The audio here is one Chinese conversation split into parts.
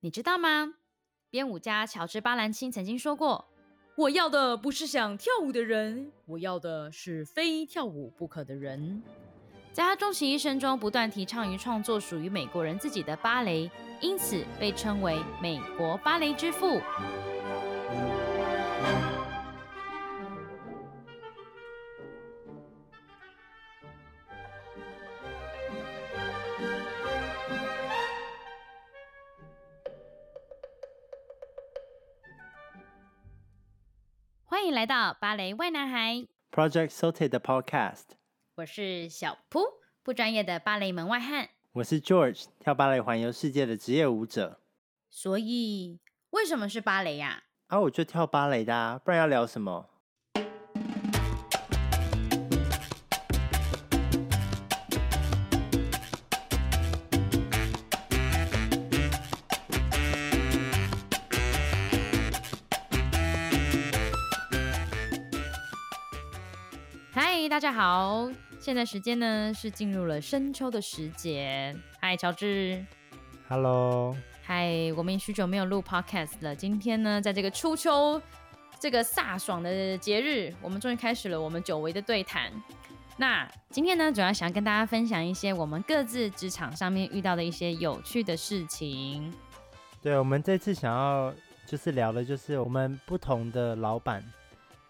你知道吗？编舞家乔治·巴兰钦曾经说过：“我要的不是想跳舞的人，我要的是非跳舞不可的人。”在他终其一生中，不断提倡与创作属于美国人自己的芭蕾，因此被称为“美国芭蕾之父”。来到芭蕾 why 男孩 Project Sote 的 Podcast。我是小扑，不专业的芭蕾门外汉。我是 George，跳芭蕾环游世界的职业舞者。所以，为什么是芭蕾呀？啊，我就跳芭蕾的啊，不然要聊什么？大家好，现在时间呢是进入了深秋的时节。嗨，乔治。Hello。嗨，我们许久没有录 Podcast 了。今天呢，在这个初秋这个飒爽的节日，我们终于开始了我们久违的对谈。那今天呢，主要想跟大家分享一些我们各自职场上面遇到的一些有趣的事情。对，我们这次想要就是聊的，就是我们不同的老板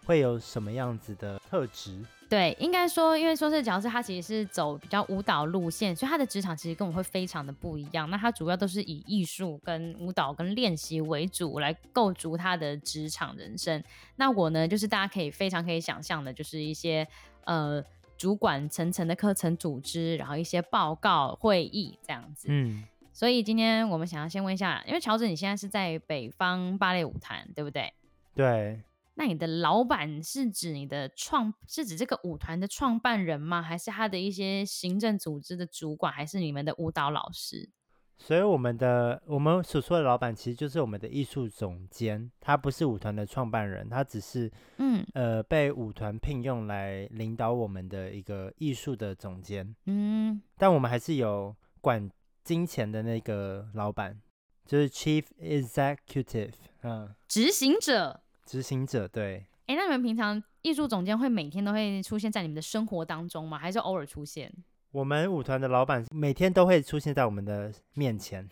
会有什么样子的特质。对，应该说，因为说是角色，他其实是走比较舞蹈路线，所以他的职场其实跟我会非常的不一样。那他主要都是以艺术、跟舞蹈、跟练习为主来构筑他的职场人生。那我呢，就是大家可以非常可以想象的，就是一些呃主管层层的课程组织，然后一些报告会议这样子。嗯，所以今天我们想要先问一下，因为乔治你现在是在北方芭蕾舞团，对不对？对。那你的老板是指你的创，是指这个舞团的创办人吗？还是他的一些行政组织的主管，还是你们的舞蹈老师？所以我们的我们所说的老板其实就是我们的艺术总监，他不是舞团的创办人，他只是嗯呃被舞团聘用来领导我们的一个艺术的总监。嗯，但我们还是有管金钱的那个老板，就是 Chief Executive，嗯，执行者。执行者对，哎，那你们平常艺术总监会每天都会出现在你们的生活当中吗？还是偶尔出现？我们舞团的老板每天都会出现在我们的面前，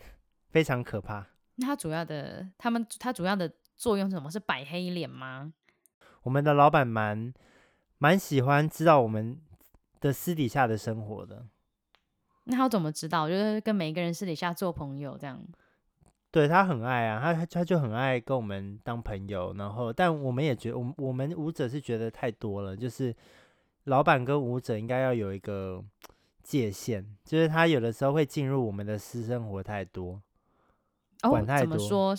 非常可怕。那他主要的，他们他主要的作用是什么？是摆黑脸吗？我们的老板蛮蛮喜欢知道我们的私底下的生活的。那他怎么知道？就是跟每一个人私底下做朋友这样。对，他很爱啊，他他就很爱跟我们当朋友，然后但我们也觉得，我们我们舞者是觉得太多了，就是老板跟舞者应该要有一个界限，就是他有的时候会进入我们的私生活太多，管太多。哦，怎么说？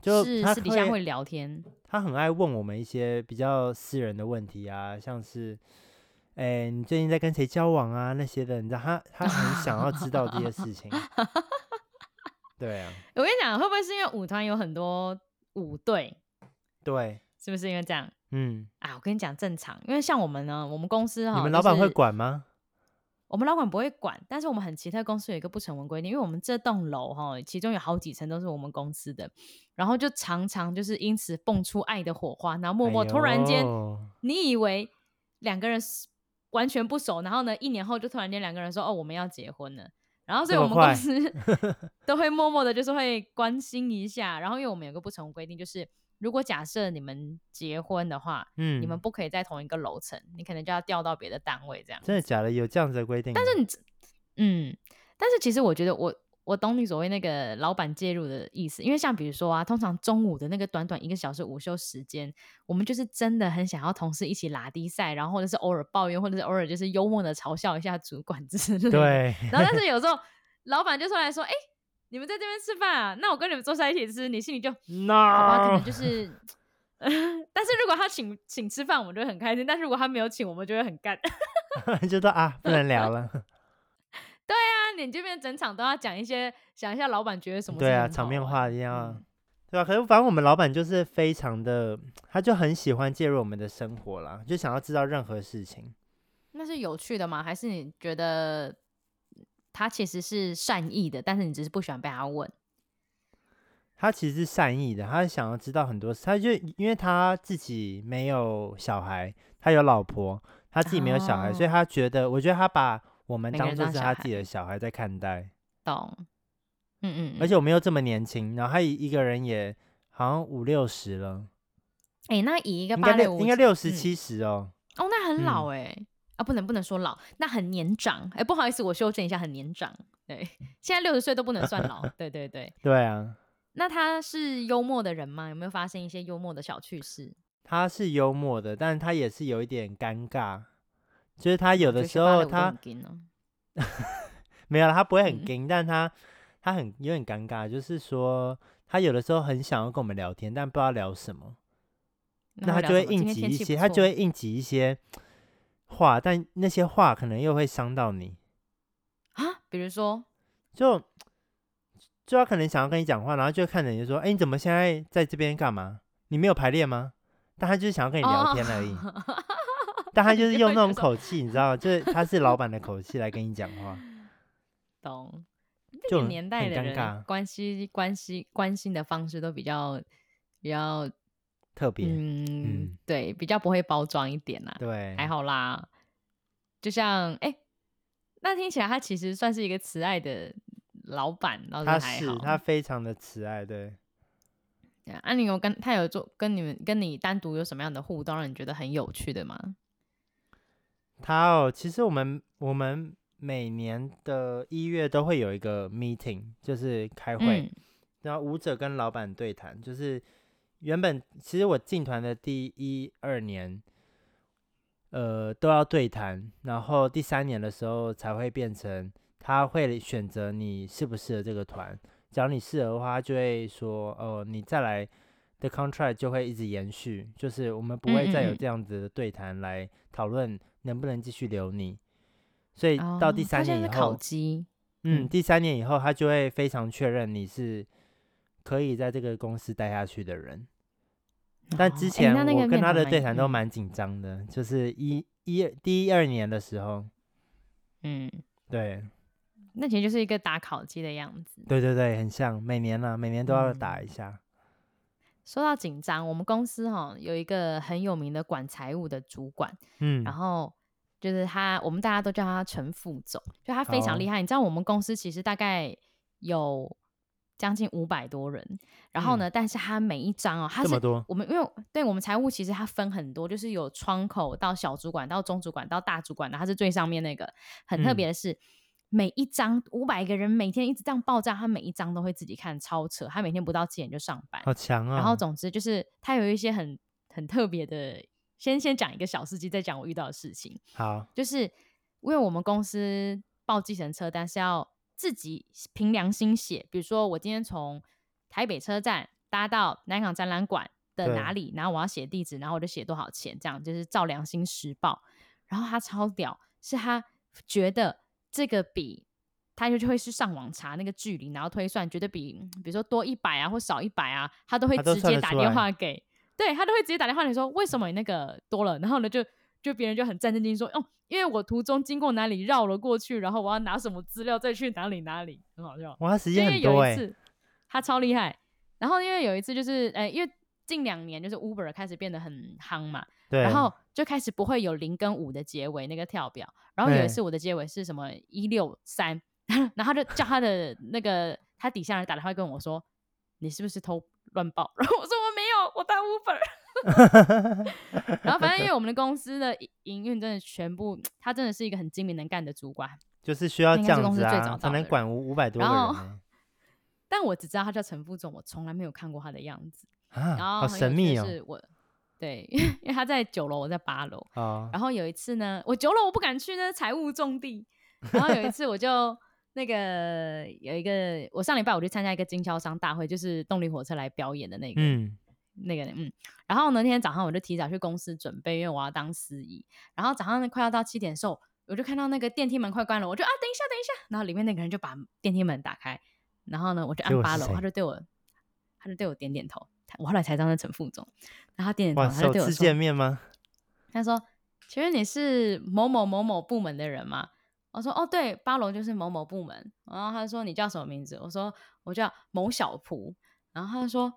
就是他私底下会聊天，他很爱问我们一些比较私人的问题啊，像是，哎，你最近在跟谁交往啊那些的，你知道他他很想要知道这些事情。对啊，我跟你讲，会不会是因为舞团有很多舞队？对，是不是因为这样？嗯，啊，我跟你讲，正常，因为像我们呢，我们公司哈，你们老板会管吗？我们老板不会管，但是我们很奇特，公司有一个不成文规定，因为我们这栋楼哈，其中有好几层都是我们公司的，然后就常常就是因此蹦出爱的火花，然后默默突然间，哎、你以为两个人完全不熟，然后呢，一年后就突然间两个人说，哦，我们要结婚了。然后，所以我们公司 都会默默的，就是会关心一下。然后，因为我们有个不成文规定，就是如果假设你们结婚的话，嗯，你们不可以在同一个楼层，你可能就要调到别的单位这样。真的假的？有这样子的规定？但是你，嗯，但是其实我觉得我我懂你所谓那个老板介入的意思，因为像比如说啊，通常中午的那个短短一个小时午休时间，我们就是真的很想要同事一起拉低赛，然后或者是偶尔抱怨，或者是偶尔就是幽默的嘲笑一下主管之类的。对。然后但是 有时候。老板就出来说：“哎、欸，你们在这边吃饭啊？那我跟你们坐在一起吃，你心里就 no，好吧，可能就 是。但是如果他请请吃饭，我们就会很开心；但是如果他没有请，我们就会很干，就说啊，不能聊了。对啊，你这边整场都要讲一些，想一下老板觉得什么？对啊，场面话一样，嗯、对啊，可是反正我们老板就是非常的，他就很喜欢介入我们的生活啦，就想要知道任何事情。那是有趣的吗？还是你觉得？”他其实是善意的，但是你只是不喜欢被他问。他其实是善意的，他想要知道很多事，他就因为他自己没有小孩，他有老婆，他自己没有小孩，哦、所以他觉得，我觉得他把我们当做是他自己的小孩在看待。懂。嗯嗯。而且我们又这么年轻，然后他一个人也好像五六十了。哎、欸，那以一个芭蕾舞应该六十七十哦。哦，那很老哎、欸。嗯啊，不能不能说老，那很年长。哎，不好意思，我修正一下，很年长。对，现在六十岁都不能算老。对对对。对啊。那他是幽默的人吗？有没有发生一些幽默的小趣事？他是幽默的，但是他也是有一点尴尬，就是他有的时候他 没有，他不会很惊、嗯，但他他很有点尴尬，就是说他有的时候很想要跟我们聊天，但不知道聊什么，那，那他就会应急一些，他就会应急一些。话，但那些话可能又会伤到你啊。比如说，就就他可能想要跟你讲话，然后就看着你就说：“哎，你怎么现在在这边干嘛？你没有排练吗？”但他就是想要跟你聊天而已。哦、但他就是 用那种口气，你知道，就是他是老板的口气来跟你讲话。懂。就年代的人关系关系关心的方式都比较比较。特别，嗯，嗯，对，比较不会包装一点啦，对，还好啦。就像，哎、欸，那听起来他其实算是一个慈爱的老板，然后他是他非常的慈爱，对。对啊，你有跟他有做跟你们跟你单独有什么样的互动，让你觉得很有趣的吗？他哦，其实我们我们每年的一月都会有一个 meeting，就是开会，嗯、然后舞者跟老板对谈，就是。原本其实我进团的第一二年，呃，都要对谈，然后第三年的时候才会变成他会选择你适不适合这个团。只要你适合的话，他就会说哦，你再来的 contract 就会一直延续，就是我们不会再有这样子的对谈来讨论能不能继续留你。所以到第三年以后，嗯，第三年以后他就会非常确认你是可以在这个公司待下去的人。但之前我跟他的对谈都蛮紧张的，欸，就是一一第一二年的时候，嗯，对，那其实就是一个打烤鸡的样子，对对对，很像，每年呢，啊，每年都要打一下。嗯，说到紧张，我们公司哈有一个很有名的管财务的主管，嗯，然后就是他，我们大家都叫他陈副总，就他非常厉害。你知道我们公司其实大概有。将近五百多人，然后呢、嗯？但是他每一张哦，他是我们因为对我们财务其实他分很多，就是有窗口到小主管到中主管到大主管的，他是最上面那个。很特别的是，嗯、每一张五百个人每天一直这样爆炸，他每一张都会自己看，超扯。他每天不到七点就上班，好强啊！然后总之就是他有一些很很特别的，先先讲一个小事迹，再讲我遇到的事情。好，就是因为我们公司报计程车单是要。自己凭良心写，比如说我今天从台北车站搭到南港展览馆的哪里，然后我要写地址，然后我就写多少钱，这样就是照良心实报。然后他超屌，是他觉得这个比他就就会去上网查那个距离，然后推算，觉得比比如说多一百啊或少一百啊，他都会直接打电话给，他对他都会直接打电话你说为什么你那个多了，然后呢就。就别人就很战战兢兢说，哦，因为我途中经过哪里绕了过去，然后我要拿什么资料再去哪里哪里，很好笑。哇，时间很多欸。因为有一次他超厉害，然后因为有一次就是，哎，因为近两年就是 Uber 开始变得很夯嘛，对，然后就开始不会有零跟五的结尾那个跳表，然后有一次我的结尾是什么一六三，然后他就叫他的那个他底下人打电话跟我说，你是不是偷乱报？然后我说我没有，我打 Uber。然后反正因为我们的公司的营运真的全部，他真的是一个很精明能干的主管，就是需要这样子啊，才能管五五百多个人，欸。但我只知道他叫陈副总，我从来没有看过他的样子。啊，然后好神秘哦。我对，因为他在九楼，我在八楼。哦。然后有一次呢，我九楼我不敢去，那财务重地。然后有一次我就那个有一个，我上礼拜我去参加一个经销商大会，就是动力火车来表演的那个。嗯。那个嗯，然后呢那天早上我就提早去公司准备，因为我要当司仪。然后早上快要到七点的时候，我就看到那个电梯门快关了，我就啊，等一下，等一下。然后里面那个人就把电梯门打开，然后呢，我就按八楼，他就对我，他就对我点点头。我后来才知道是陈副总，然后他点点头，他就对我说：“首次见面吗？” 他说：“请问你是某某某某部门的人吗？”我说：“哦，对，八楼就是某某部门。”然后他说：“你叫什么名字？”我说：“我叫某小仆。”然后他就说：“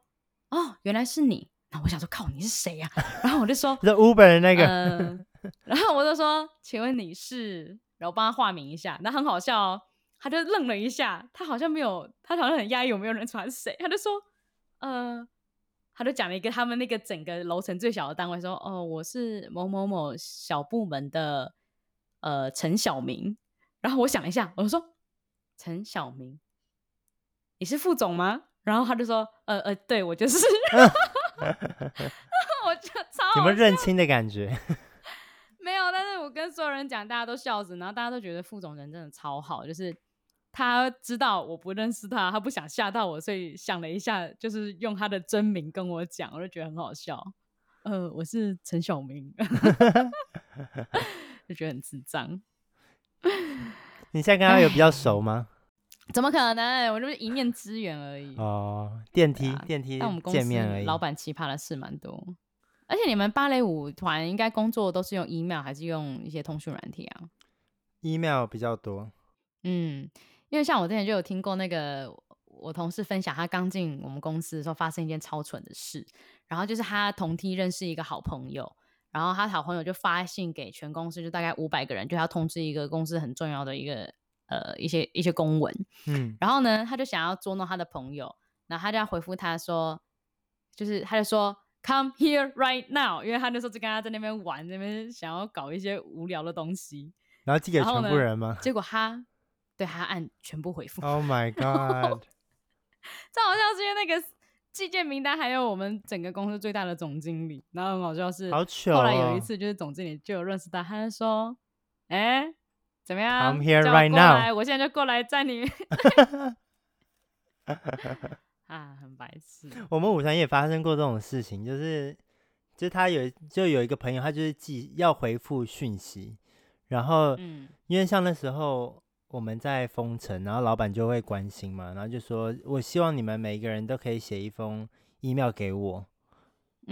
哦，原来是你。”然后我想说：“靠，你是谁呀、啊？”然后我就说：“是 Uber 的那个。呃 ”然后我就说：“请问你是？”然后帮他化名一下，那很好笑哦。他就愣了一下，他好像没有，他好像很压抑，有没有人传谁？他就说：“呃。”他就讲了一个他们那个整个楼层最小的单位，说：“哦，我是某某某小部门的呃陈小明。”然后我想一下，我就说：“陈小明，你是副总吗？”然后他就说：“呃呃，对我就是。”我就超有没有认亲的感觉？没有，但是我跟所有人讲，大家都笑死，然后大家都觉得副总人真的超好，就是。他知道我不认识他，他不想吓到我，所以想了一下，就是用他的真名跟我讲，我就觉得很好笑。呃，我是陈小明，就觉得很智障。你现在跟他有比较熟吗？怎么可能？我就是一面之缘而已。哦，电梯，啊、电梯，但我们公司老板奇葩的事蛮多。而且你们芭蕾舞团应该工作都是用 email 还是用一些通讯软体啊？email 比较多。嗯。因为像我之前就有听过那个我同事分享，他刚进我们公司的时候发生一件超蠢的事，然后就是他同梯认识一个好朋友，然后他好朋友就发信给全公司，就大概五百个人，就要通知一个公司很重要的一个呃一些一些公文，嗯，然后呢，他就想要捉弄他的朋友，然后他就要回复他说，就是他就说 come here right now，因为他那时候就跟他在那边玩，那边想要搞一些无聊的东西，然后寄给全部人吗？结果他。对，他按全部回复。Oh my god！这好像是因为那个寄件名单，还有我们整个公司最大的总经理，然后很好笑是，好糗。后来有一次，就是总经理就有认识他，他就说：“哎，怎么样？I'm here right now。我现在就过来站你。”啊，很白痴。我们舞团也发生过这种事情，就是，就他有就有一个朋友，他就是寄要回复讯息，然后，嗯，因为像那时候。我们在封城，然后老板就会关心嘛，然后就说：“我希望你们每一个人都可以写一封 email 给我，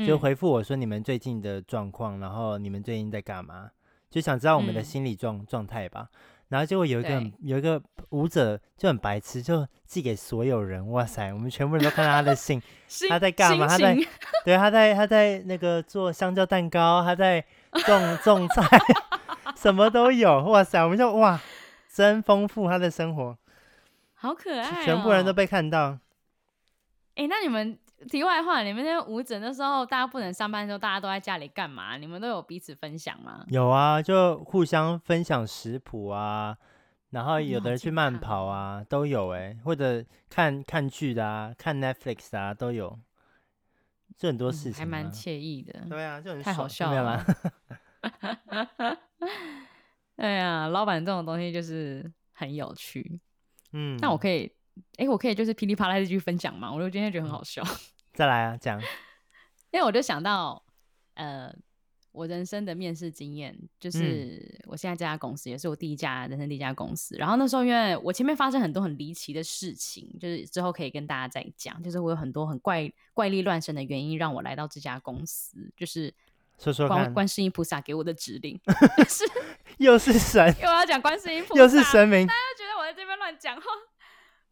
就回复我说你们最近的状况，然后你们最近在干嘛，就想知道我们的心理状状态吧。”然后结果有一个有一个舞者就很白痴，就寄给所有人。哇塞，我们全部人都看到他的信，他在干嘛？他在对，他在他在那个做香蕉蛋糕，他在种种菜，什么都有。哇塞，我们就哇。真丰富他的生活，好可爱哦！全部人都被看到。哎、欸，那你们题外话，你们那舞者的时候，大家不能上班的时候，大家都在家里干嘛？你们都有彼此分享吗？有啊，就互相分享食谱啊，然后有的人去慢跑啊，都有哎、欸，或者看看剧的啊，看 Netflix 啊，都有，就很多事情、啊嗯，还蛮惬意的。对啊，就很太好笑了。哎呀，老板这种东西就是很有趣，嗯，那我。可以，哎、欸，我可以就是噼里啪啦的继续分享嘛，我就今天觉得很好笑，再来啊，讲，因为我就想到，呃，我人生的面试经验，就是我现在这家公司也是我第一家人生第一家公司，然后那时候因为我前面发生很多很离奇的事情，就是之后可以跟大家再讲，就是我有很多很怪怪力乱神的原因让我来到这家公司，就是。说说看，观世音菩萨给我的指令 是 又是神，又要讲观世音 菩萨，又是神明，大家觉得我在这边乱讲话。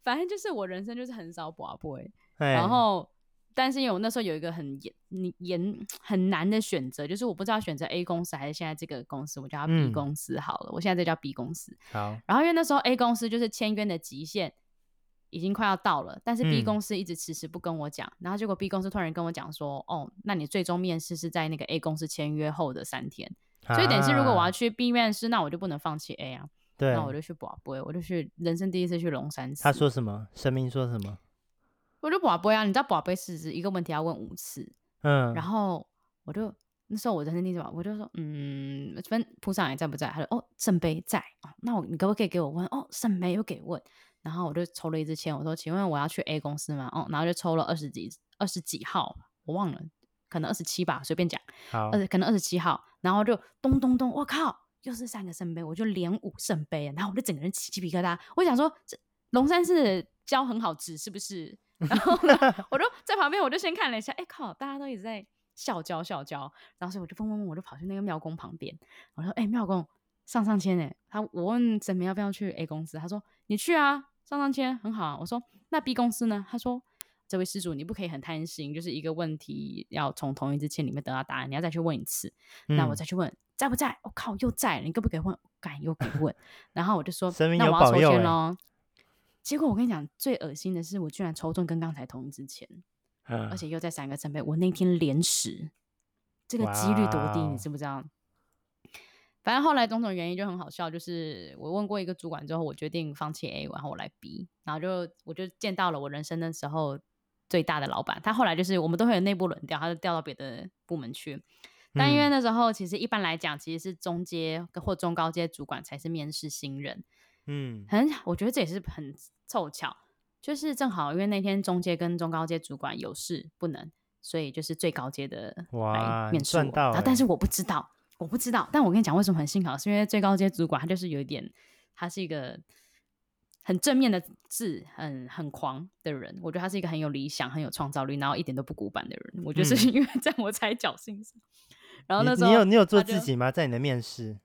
反正就是我人生就是很少跋杯，然后但是因为我那时候有一个很严、严很难的选择，就是我不知道选择 A 公司还是现在这个公司，我叫它 B 公司好了。嗯、我现在这叫 B 公司。好，然后因为那时候 A 公司就是签约的极限。已经快要到了，但是 B 公司一直迟迟不跟我讲，嗯，然后结果 B 公司突然跟我讲说，哦，那你最终面试是在那个 A 公司签约后的三天，啊，所以等于是如果我要去 B 面试，那我就不能放弃 A 啊，对，那我就去跋杯，我就去人生第一次去龙山寺。他说什么？神明说什么？我就跋杯啊，你知道跋杯是指一个问题要问五次，嗯，然后我就那时候我人生第一次吧，我就说，嗯，分菩萨也在不在？他说，哦，圣杯在，哦，那我你可不可以给我问？哦，圣杯又给问。然后我就抽了一支签，我说：“请问我要去 A 公司吗？”哦，然后就抽了二十几、二十几号，我忘了，可能二十七吧，随便讲。好，二可能二十七号。然后就咚咚咚，我靠，又是三个圣杯，我就连五圣杯。然后我就整个人起鸡皮疙瘩。我想说，这龙山寺教很好指是不是？然后呢，我就在旁边，我就先看了一下，哎靠，大家都一直在笑教笑教。然后所以我就嗡嗡嗡，我就跑去那个庙公旁边，我说：“哎，庙公上上签哎。”他我问神明要不要去 A 公司，他说：“你去啊。”上上签很好啊，我说那 B 公司呢？他说这位施主，你不可以很贪心，就是一个问题要从同一支签里面得到答案，你要再去问一次，嗯、那我再去问在不在？我、哦、靠，又在，你可不可以问？敢又敢问，然后我就说，那我要抽签喽。结果我跟你讲，最恶心的是，我居然抽中跟刚才同一支签，嗯、而且又在三个圣杯，我那天连十，这个几率多低，你知不知道？反正后来种种原因就很好笑，就是我问过一个主管之后，我决定放弃 A，然后我来 B，然后就我就见到了我人生的时候最大的老板。他后来就是我们都会有内部轮调，他就调到别的部门去。但因为那时候其实一般来讲，其实是中阶或中高阶主管才是面试新人。嗯，很我觉得这也是很凑巧，就是正好因为那天中阶跟中高阶主管有事不能，所以就是最高阶的来面试我。然后但是我不知道。我不知道，但我跟你讲，为什么很幸好，是因为最高阶主管他就是有一点，他是一个很正面的字，很很狂的人。我觉得他是一个很有理想、很有创造力，然后一点都不古板的人。我觉得是因为这样我才侥幸。嗯、然后那时候你，你有你有做自己吗？在你的面试？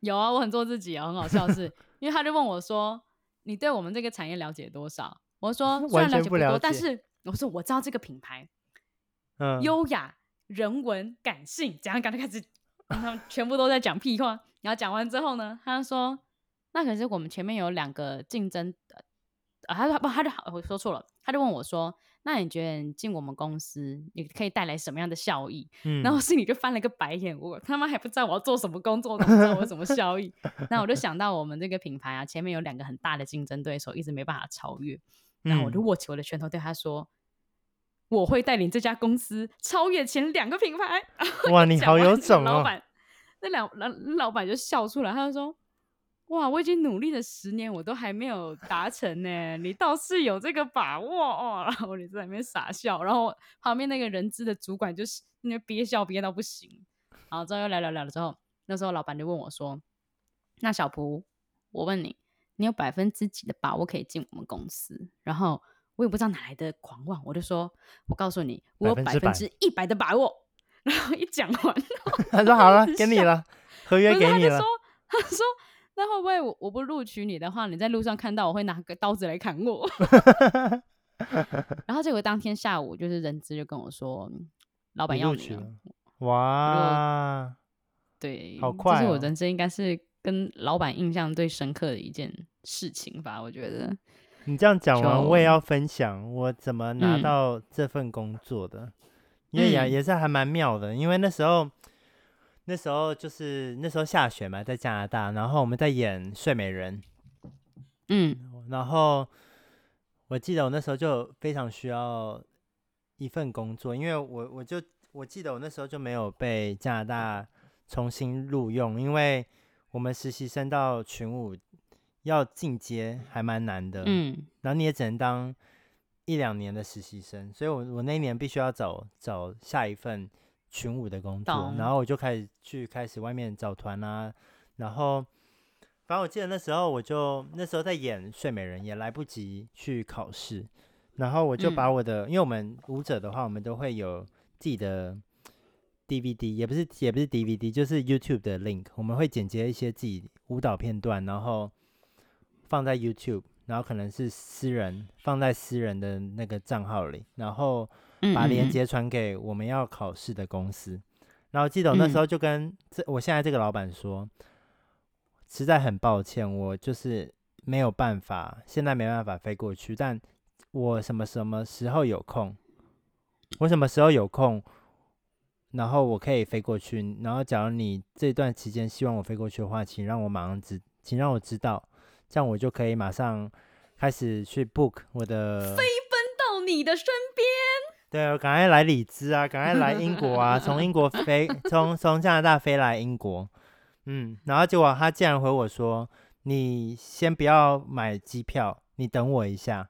有啊，我很做自己啊，很好笑的是，因为他就问我说：“你对我们这个产业了解多少？”我说：“虽然了解不多，不但是我说我知道这个品牌，嗯，优雅、人文、感性，怎样？刚才开始。”他们全部都在讲屁话，然后讲完之后呢，他说：“那可是我们前面有两个竞争的，啊，他说不，他就我说错了，他就问我说：‘那你觉得你进我们公司，你可以带来什么样的效益？’嗯，然后心里就翻了个白眼，我他妈还不知道我要做什么工作，怎么知道我有什么效益？那我就想到我们这个品牌啊，前面有两个很大的竞争对手，一直没办法超越，然后我就握起我的拳头对他说。”我会带领这家公司超越前两个品牌。哇，你好有种哦！老板，那两老老板就笑出来，他就说：“哇，我已经努力了十年，我都还没有达成呢，你倒是有这个把握哦。”然后我就在那边傻笑，然后旁边那个人资的主管就是那憋笑憋到不行。然后之后又聊聊聊了之后，那时候老板就问我说：“那小蒲，我问你，你有百分之几的把握可以进我们公司？”然后。我也不知道哪来的狂妄，我就说，我告诉你，我有百分之一百的把握。然后一讲完，他说好了，给你了，合约给你了。他说，他说，那会不会我我不录取你的话，你在路上看到我会拿个刀子来砍我？然后结果当天下午，就是人资就跟我说，老板要你了。哇，对，好快哦，这是我人生应该是跟老板印象最深刻的一件事情吧？我觉得。你这样讲完，我也要分享我怎么拿到这份工作的，嗯、因为也也是还蛮妙的。因为那时候，那时候就是那时候下雪嘛，在加拿大，然后我们在演《睡美人》，嗯，然后我记得我那时候就非常需要一份工作，因为我我就我记得我那时候就没有被加拿大重新录用，因为我们实习生到群舞。要进阶还蛮难的，嗯，然后你也只能当一两年的实习生，所以我我那一年必须要找找下一份群舞的工作，然后我就开始去开始外面找团啊，然后反正我记得那时候我就那时候在演睡美人，也来不及去考试，然后我就把我的，嗯、因为我们舞者的话，我们都会有自己的 DVD，也不是也不是 DVD，就是 YouTube 的 link，我们会剪接一些自己舞蹈片段，然后。放在 YouTube，然后可能是私人放在私人的那个账号里，然后把链接传给我们要考试的公司。嗯嗯嗯，然后记得我那时候就跟这我现在这个老板说，实在很抱歉，我就是没有办法，现在没办法飞过去，但我什么什么时候有空，我什么时候有空，然后我可以飞过去。然后假如你这段期间希望我飞过去的话，请让我马上知，请让我知道。这样我就可以马上开始去 book 我的飞奔到你的身边。对，我赶快来里兹啊，赶快来英国啊，从英国飞，从从加拿大飞来英国。嗯，然后结果他竟然回我说：“你先不要买机票，你等我一下，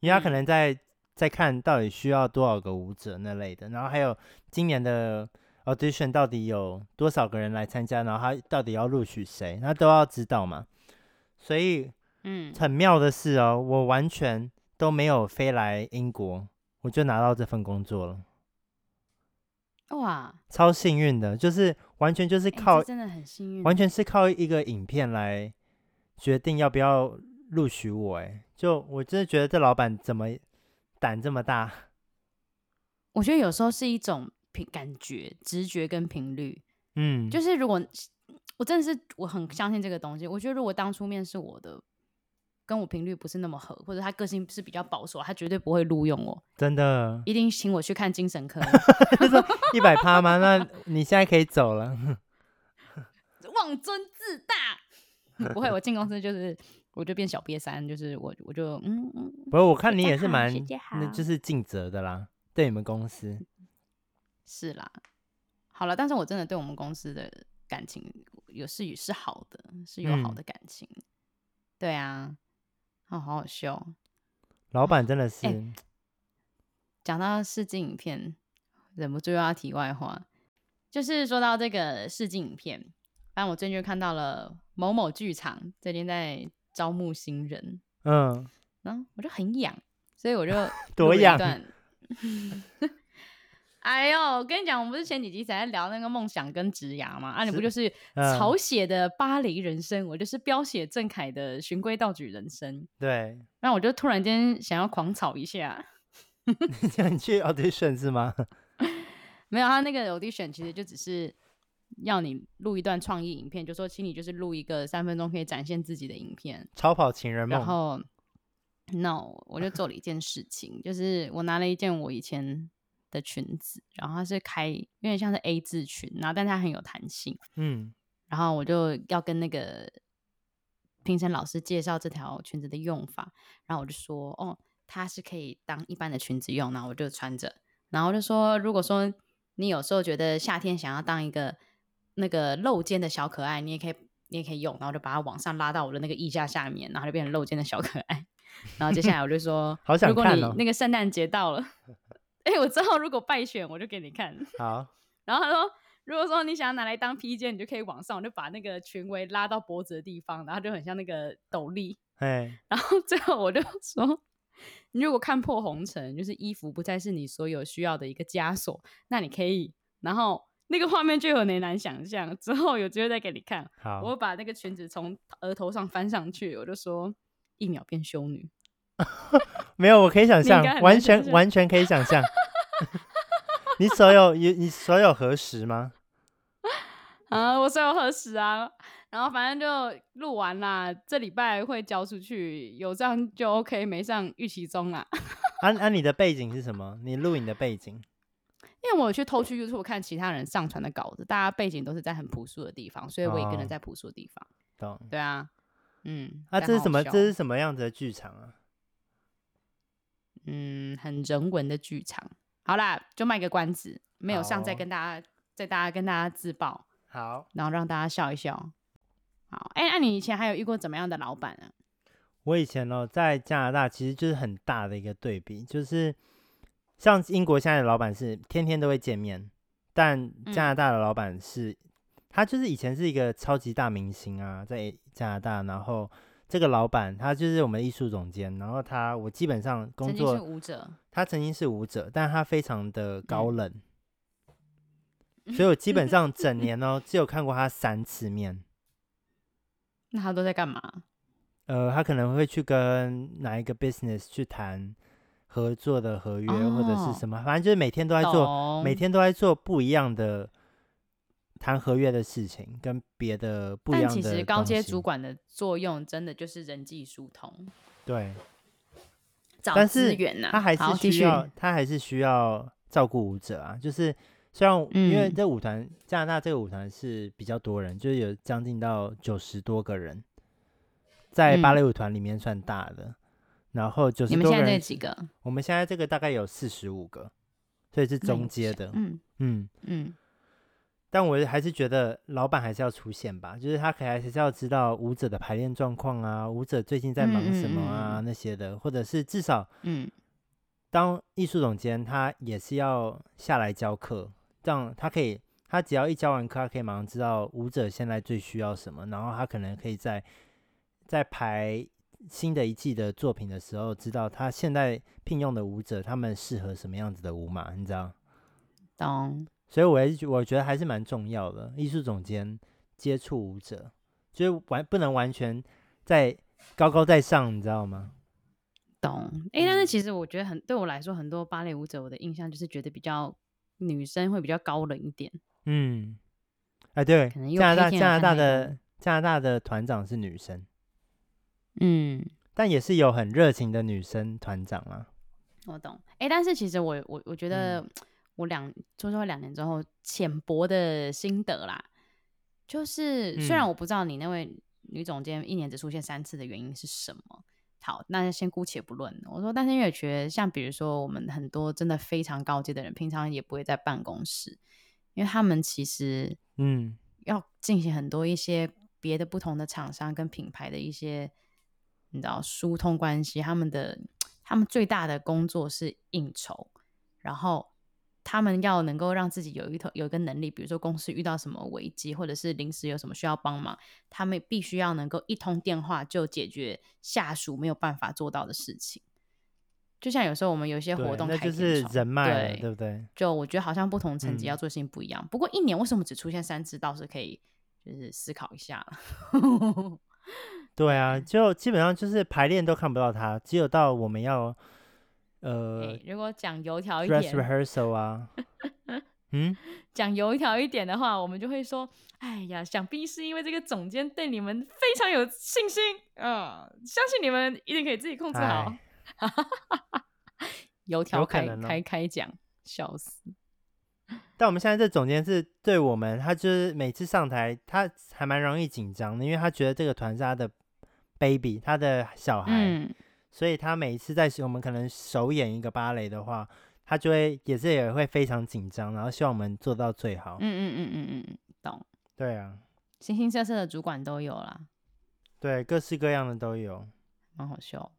因为他可能在在看到底需要多少个舞者那类的，然后还有今年的 audition 到底有多少个人来参加，然后他到底要录取谁，他都要知道嘛。”所以，嗯，很妙的是哦，我完全都没有飞来英国，我就拿到这份工作了。哇，超幸运的，就是完全就是靠，真的很幸运，完全是靠一个影片来决定要不要录取我。哎，就我真的觉得这老板怎么胆这么大？我觉得有时候是一种凭感觉、直觉跟频率。嗯，就是如果我真的是我很相信这个东西，我觉得如果当初面试我的。跟我频率不是那么合，或者他个性是比较保守，他绝对不会录用我。真的，一定请我去看精神科。一百趴吗？那你现在可以走了。妄尊自大，不会，我进公司就是我就变小瘪三，就是我我就嗯嗯。不是，我看你也是蛮，那就是尽责的啦。对你们公司是啦，好了，但是我真的对我们公司的感情有是是好的，是有好的感情。嗯、对啊。哦，好好笑！老板真的是。讲、欸、到试镜影片，忍不住又要题外话，就是说到这个试镜影片，反正我最近就看到了某某剧场最近在招募新人，嗯，然后我就很痒，所以我就 多痒。哎呦，我跟你讲，我们不是前几集才在聊那个梦想跟职涯吗？啊，你不就是草写的巴黎人生，嗯、我就是标写郑凯的循规蹈矩人生。对，那我就突然间想要狂草一下。你想去 audition 是吗？没有，他那个 audition 其实就只是要你录一段创意影片，就说请你就是录一个三分钟可以展现自己的影片。超跑情人梦。然后，no，我就做了一件事情，就是我拿了一件我以前。的裙子，然后它是开，有点像是 A 字裙，然后但它很有弹性，嗯，然后我就要跟那个评审老师介绍这条裙子的用法，然后我就说，哦，它是可以当一般的裙子用，然后我就穿着，然后我就说，如果说你有时候觉得夏天想要当一个那个露肩的小可爱，你也可以，你也可以用，然后就把它往上拉到我的那个腋下下面，然后就变成露肩的小可爱，然后接下来我就说，好想看哦，如果你那个圣诞节到了。哎、欸，我之后如果败选，我就给你看。好。然后他说，如果说你想要拿来当披肩，你就可以往上，我就把那个裙围拉到脖子的地方，然后就很像那个斗笠。哎。然后最后我就说，你如果看破红尘，就是衣服不再是你所有需要的一个枷锁，那你可以。然后那个画面就有点难想象。之后有机会再给你看。好。我把那个裙子从额头上翻上去，我就说一秒变修女。没有，我可以想象，完全完全可以想象。你所有你你所有核实吗？啊，我所有核实啊。然后反正就录完啦，这礼拜会交出去，有这样就 OK，没上预期中啦。啊啊，你的背景是什么？你录影的背景？因为我有去偷去 YouTube 看其他人上传的稿子，大家背景都是在很朴素的地方，所以我也跟着在朴素的地方。懂？对啊，嗯。啊，这是什么？这是什么样子的剧场啊？嗯，很人文的剧场。好啦，就卖个关子，没有上再跟大家，哦、再大家跟大家自爆。好，然后让大家笑一笑。好，哎、欸，那、啊、你以前还有遇过怎么样的老板啊？我以前呢，在加拿大其实就是很大的一个对比，就是像英国现在的老板是天天都会见面，但加拿大的老板是、嗯，他就是以前是一个超级大明星啊，在加拿大，然后。这个老板他就是我们艺术总监，然后他我基本上工作，是舞者，他曾经是舞者，但他非常的高冷，嗯、所以我基本上整 年呢只有看过他三次面。那他都在干嘛？呃，他可能会去跟哪一个 business 去谈合作的合约、哦、或者是什么，反正就是每天都在做，每天都在做不一样的。谈合约的事情跟别的不一样的，但其实高阶主管的作用真的就是人际疏通，对，找资源呐、啊，他还是需要他还是需要照顾舞者啊。就是虽然因为这舞团、嗯、加拿大这个舞团是比较多人，就是有将近到九十多个人，在芭蕾舞团里面算大的。嗯、然后九你们现在这几个？我们现在这个大概有四十五个，所以是中阶的。嗯嗯嗯。但我还是觉得老板还是要出现吧，就是他可能还是要知道舞者的排练状况啊，舞者最近在忙什么啊，那些的，或者是至少，嗯，当艺术总监他也是要下来教课，这样他可以，他只要一教完课，他可以马上知道舞者现在最需要什么，然后他可能可以在在排新的一季的作品的时候，知道他现在聘用的舞者他们适合什么样子的舞码，你知道？懂。所以我还是我觉得还是蛮重要的。艺术总监接触舞者，就是完不能完全在高高在上，你知道吗？懂。哎、欸，但是其实我觉得很对我来说，很多芭蕾舞者，我的印象就是觉得比较女生会比较高冷一点。嗯，哎，对，加拿大加拿大的加拿大的团长是女生。嗯，但也是有很热情的女生团长啊。我懂。哎、欸，但是其实我我我觉得。嗯我两做做两年之后浅薄的心得啦，就是虽然我不知道你那位女总监一年只出现三次的原因是什么，好，那先姑且不论。我说，但是因为觉得像比如说我们很多真的非常高阶的人，平常也不会在办公室，因为他们其实嗯要进行很多一些别的不同的厂商跟品牌的一些你知道疏通关系，他们的他们最大的工作是应酬，然后。他们要能够让自己有一头有一个能力，比如说公司遇到什么危机，或者是临时有什么需要帮忙，他们必须要能够一通电话就解决下属没有办法做到的事情。就像有时候我们有一些活动，那就是人脉，对，对不对？就我觉得好像不同层级要做事情不一样。嗯。不过一年为什么只出现三次，倒是可以就是思考一下 对啊，就基本上就是排练都看不到他，只有到我们要。呃、欸，如果讲油条一点，dress rehearsal 啊，嗯，讲油条一点的话，我们就会说，哎呀，想必是因为这个总监对你们非常有信心啊、呃，相信你们一定可以自己控制好。油条开开开讲，笑死。但我们现在这总监是对我们，他就是每次上台，他还蛮容易紧张的，因为他觉得这个团是他的 baby，他的小孩。嗯所以他每一次在我们可能首演一个芭蕾的话，他就会也是也会非常紧张，然后希望我们做到最好。嗯嗯嗯嗯嗯，懂。对啊，形形色色的主管都有啦。对，各式各样的都有，蛮好笑。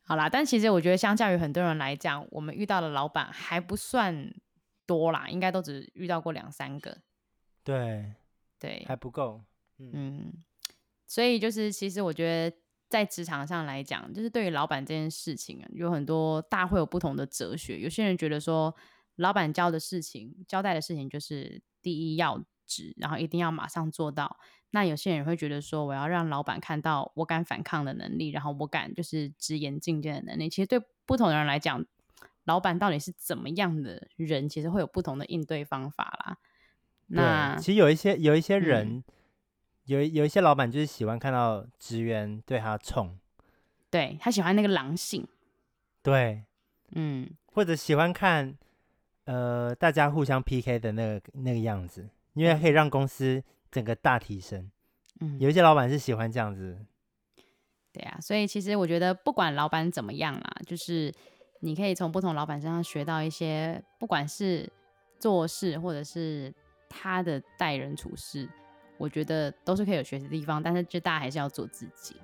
好啦，但其实我觉得相较于很多人来讲，我们遇到的老板还不算多啦，应该都只遇到过两三个。对对，还不够。嗯，嗯，所以就是其实我觉得。在职场上来讲，就是对于老板这件事情啊，有很多大会有不同的哲学。有些人觉得说，老板交的事情、交代的事情就是第一要旨，然后一定要马上做到。那有些人会觉得说，我要让老板看到我敢反抗的能力，然后我敢就是直言进谏的能力。其实对不同的人来讲，老板到底是怎么样的人，其实会有不同的应对方法啦。那其实有一些有一些人。嗯有有一些老板就是喜欢看到职员对他冲，对，他喜欢那个狼性，对，嗯，或者喜欢看呃大家互相 PK 的那个那个样子，因为可以让公司整个大提升。嗯，有一些老板是喜欢这样子，对啊，所以其实我觉得不管老板怎么样啦，就是你可以从不同老板身上学到一些，不管是做事或者是他的待人处事。我觉得都是可以有学习的地方，但是就大家还是要做自己。